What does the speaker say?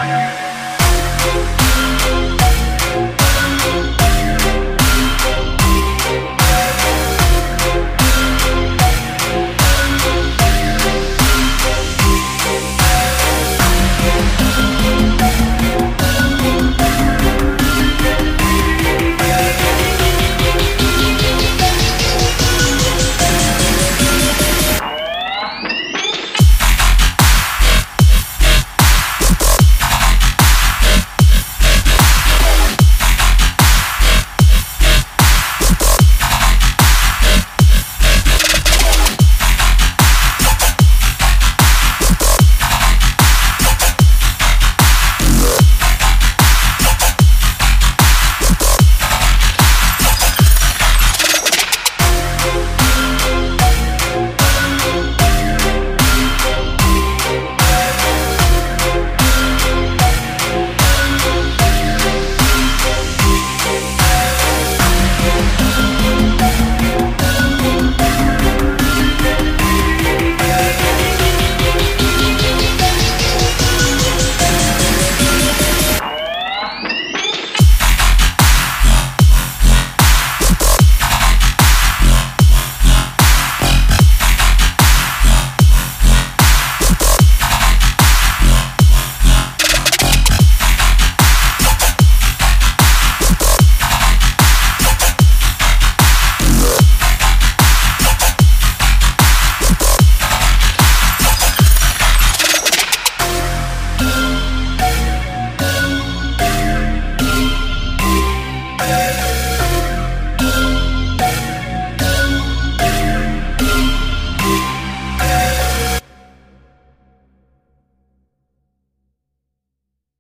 Bye.